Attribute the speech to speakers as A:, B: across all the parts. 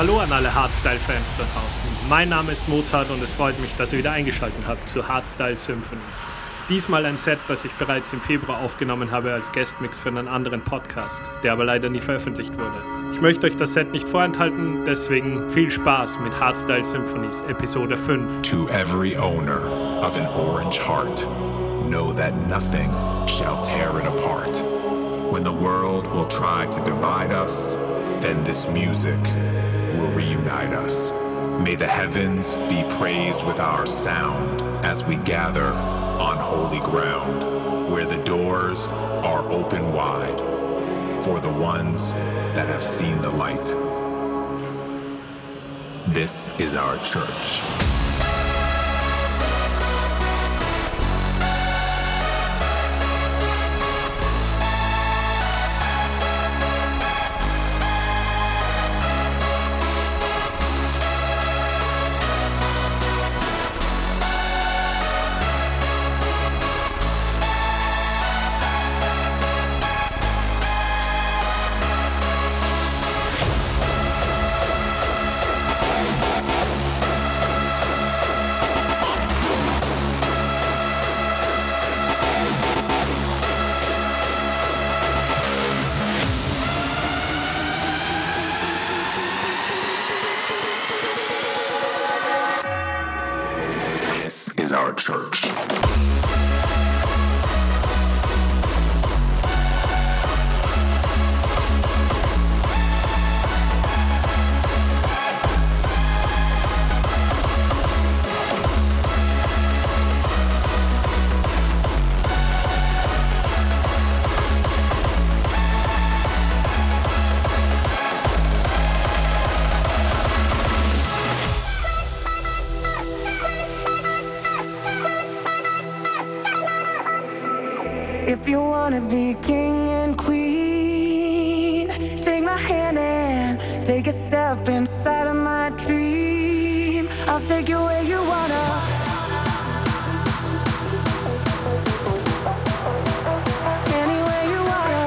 A: Hallo an alle Hardstyle-Fans da draußen. Mein Name ist Mozart und es freut mich, dass ihr wieder eingeschaltet habt zu Hardstyle Symphonies. Diesmal ein Set, das ich bereits im Februar aufgenommen habe als Guestmix für einen anderen Podcast, der aber leider nie veröffentlicht wurde. Ich möchte euch das Set nicht vorenthalten, deswegen viel Spaß mit Hardstyle Symphonies Episode 5.
B: To every owner of an orange heart, know that nothing shall tear it apart. When the world will try to divide us, then this music will reunite us. May the heavens be praised with our sound as we gather on holy ground, where the doors are open wide for the ones that have seen the light. This is our church.
C: Wanna be king and queen, take my hand and take a step inside of my dream. I'll take you where you wanna. Anywhere you wanna.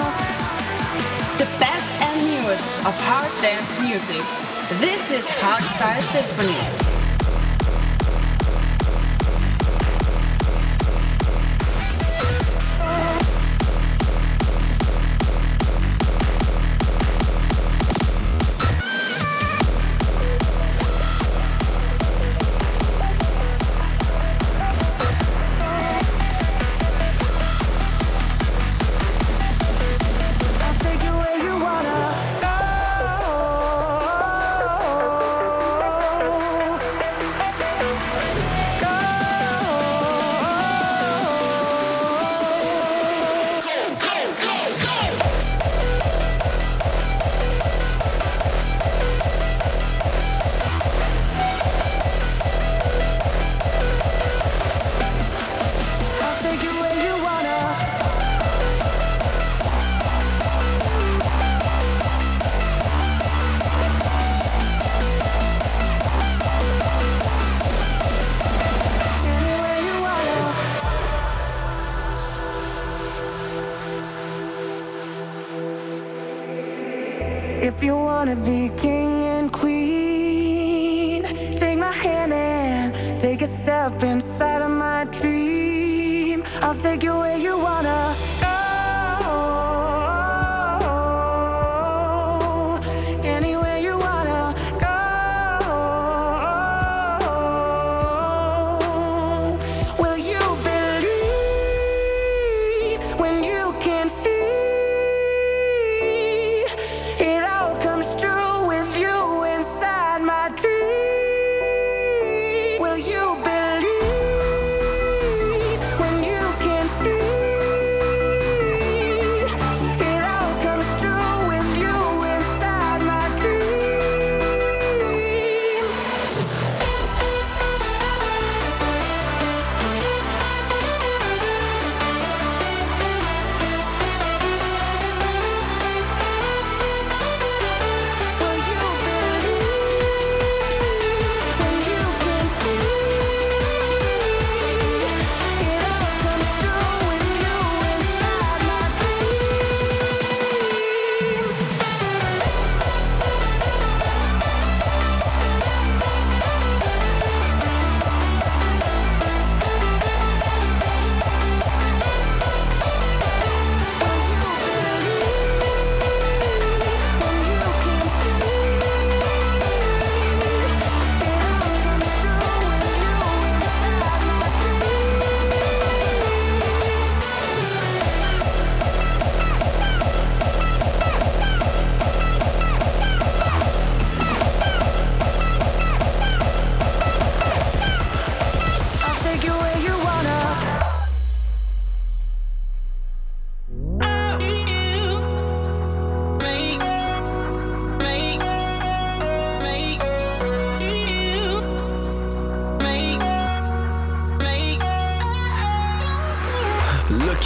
D: the best and newest of hard dance music. This is Hardstyle Symphonies. inside of my dream.
C: I'll take you where you wanna.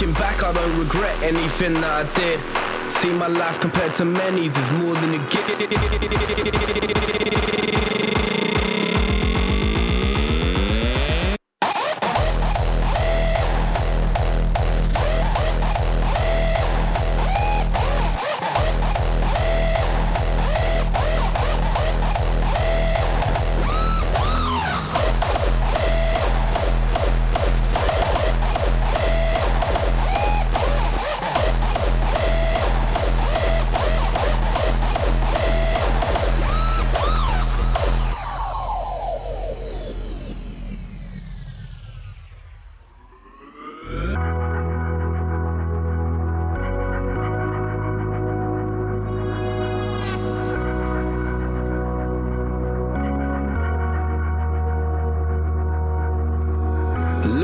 E: Looking back, I don't regret anything that I did. See my life compared to many's is more than a gift.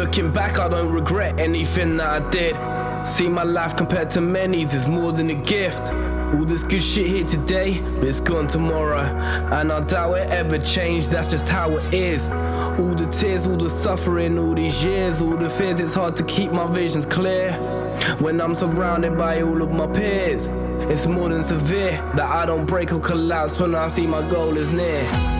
E: Looking back, I don't regret anything that I did. See my life compared to many's is more than a gift. All this good shit here today, but it's gone tomorrow. And I doubt it ever changed, that's just how it is. All the tears, all the suffering, all these years, all the fears, it's hard to keep my visions clear. When I'm surrounded by all of my peers, it's more than severe that I don't break or collapse when I see my goal is near.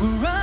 F: We're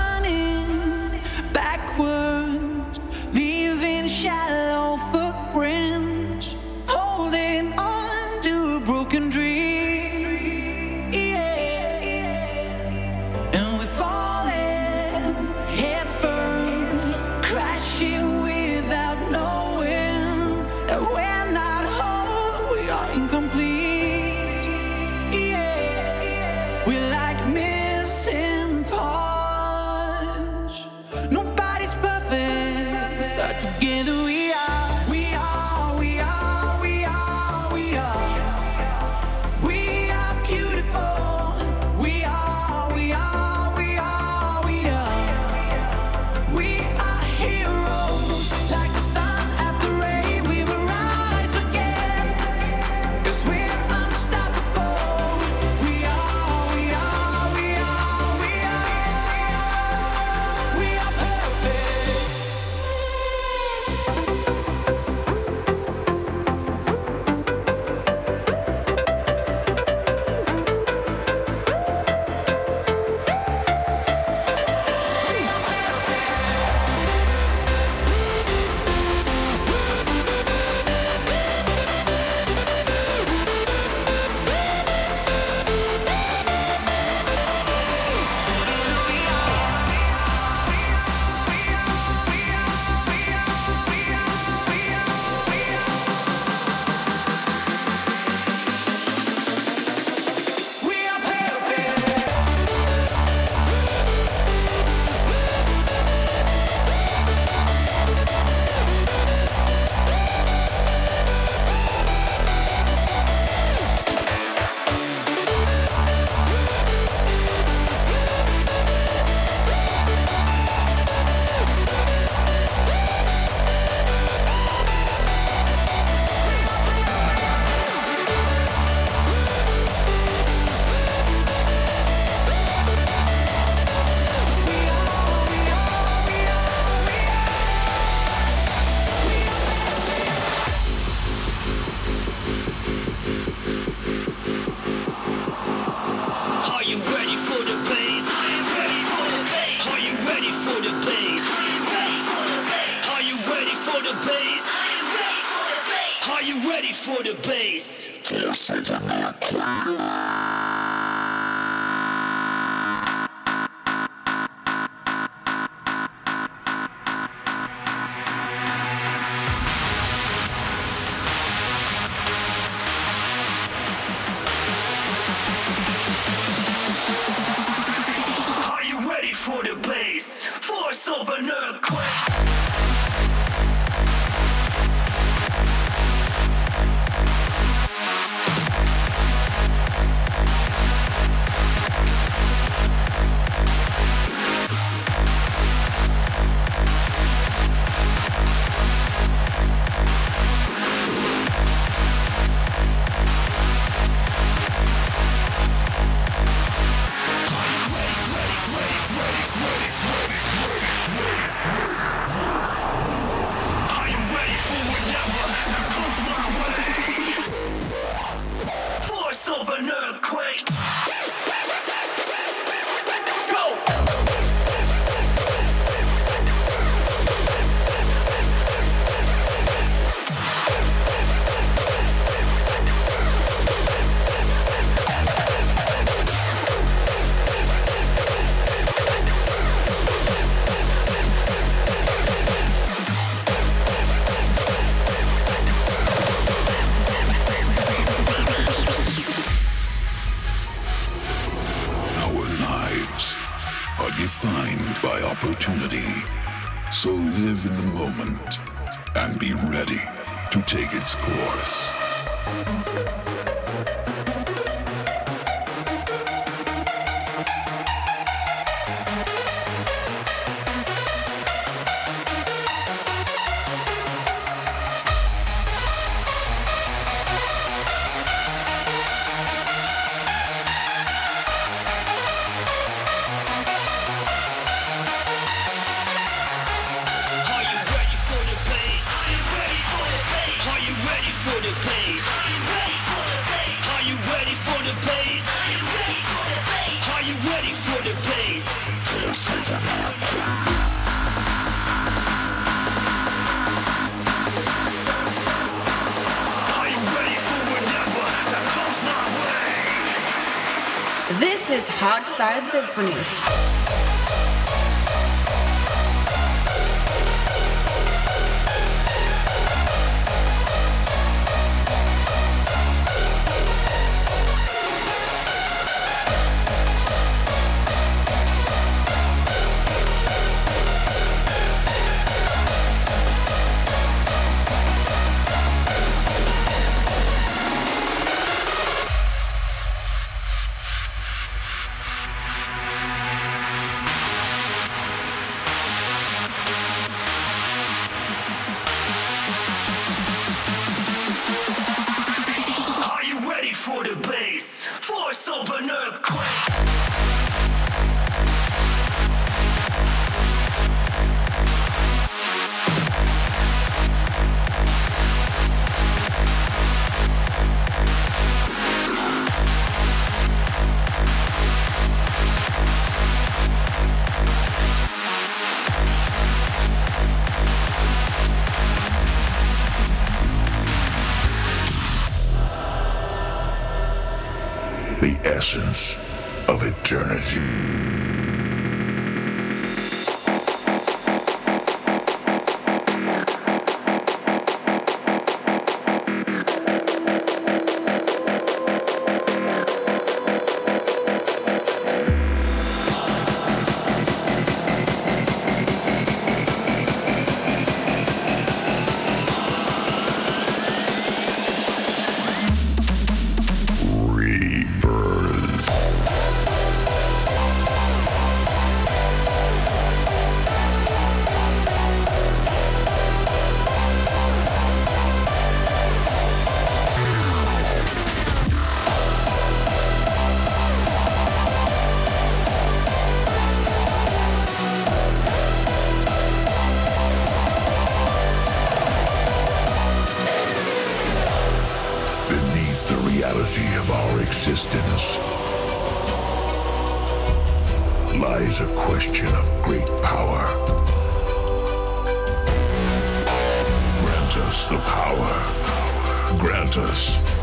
G: This is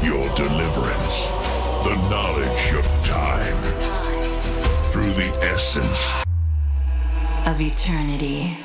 G: your deliverance, the knowledge of time, through the essence
H: of eternity.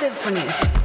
D: Symphonies.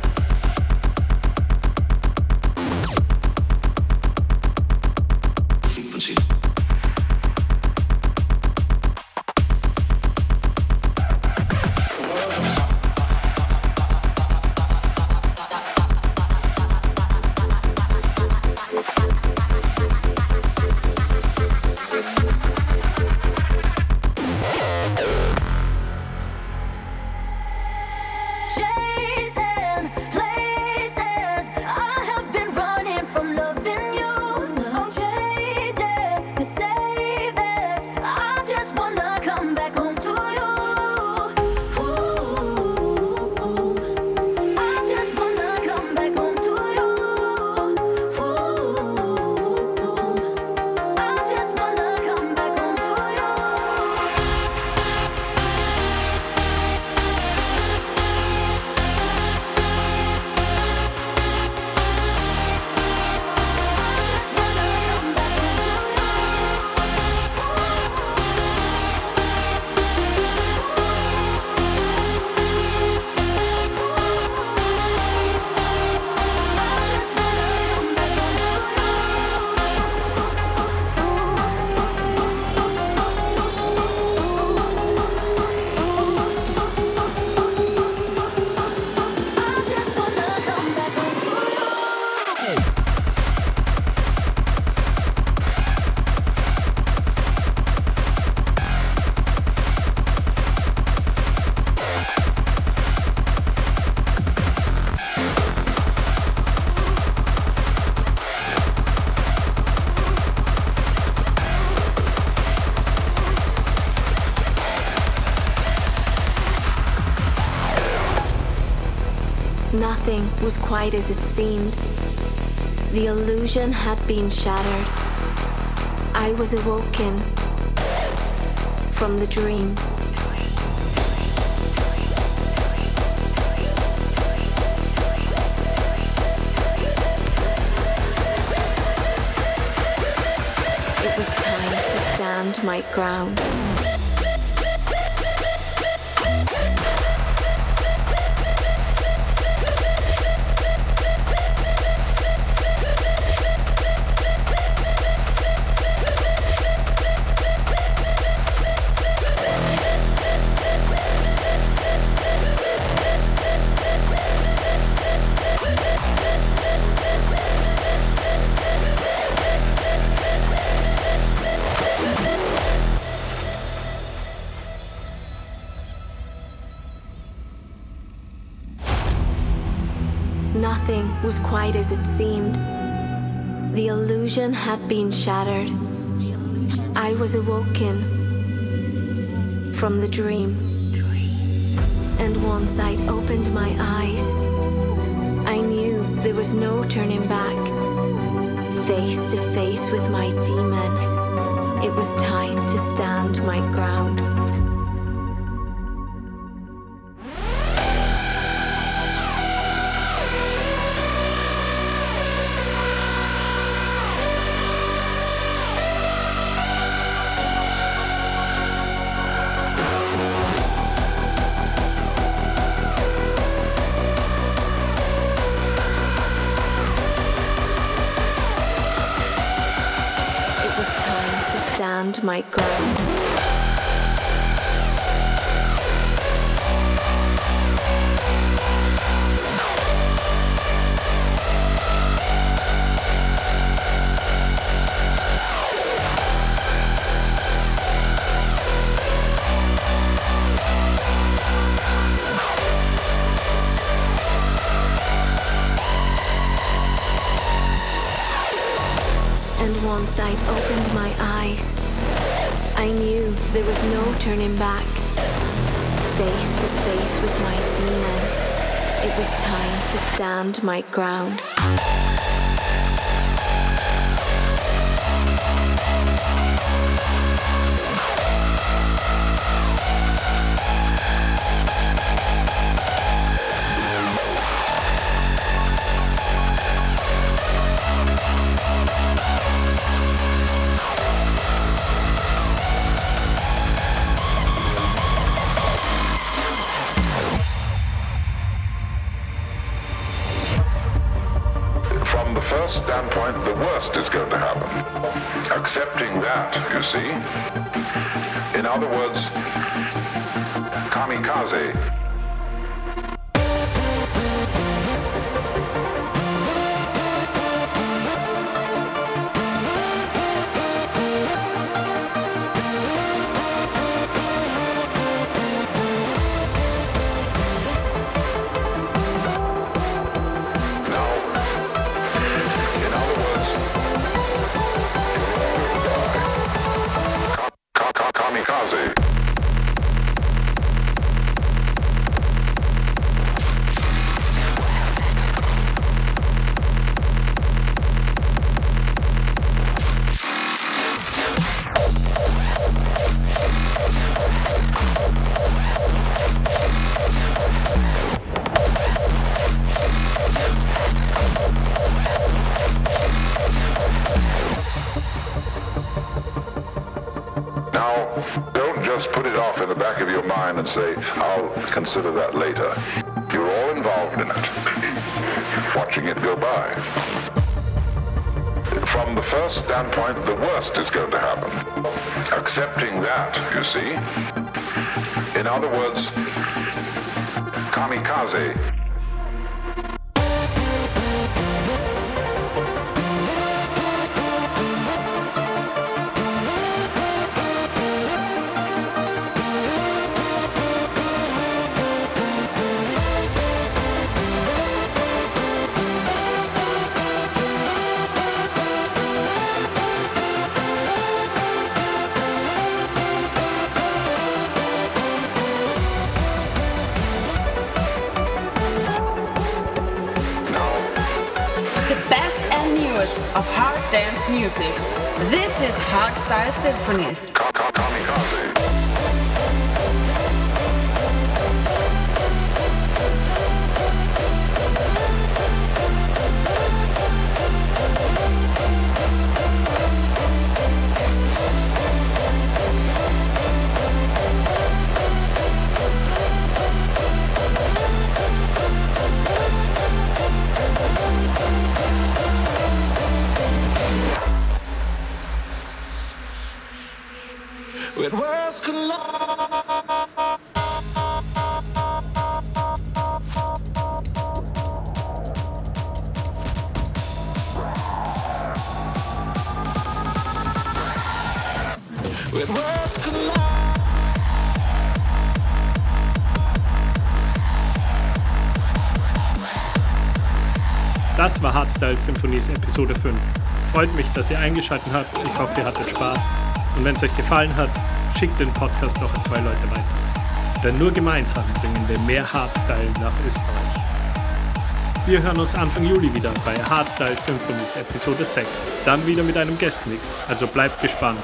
I: Was quite as it seemed. The illusion had been shattered. I was awoken from the dream. It was time to stand my ground. Quite as it seemed. The illusion had been shattered. I was awoken from the dream. And once I'd opened my eyes, I knew there was no turning back. Face to face with my demons, it was time to stand my ground. My ground. Turning back. Face to face with my demons, it was time to stand my ground.
J: Other words,
D: This is Hardstyle Symphonies.
A: Das war Hardstyle Symphonies Episode 5. Freut mich, dass ihr eingeschaltet habt. Ich hoffe, ihr hattet Spaß. Und wenn es euch gefallen hat, schickt den Podcast doch an zwei Leute weiter. Denn nur gemeinsam bringen wir mehr Hardstyle nach Österreich. Wir hören uns Anfang Juli wieder bei Hardstyle Symphonies Episode 6. Dann wieder mit einem Guestmix, also bleibt gespannt.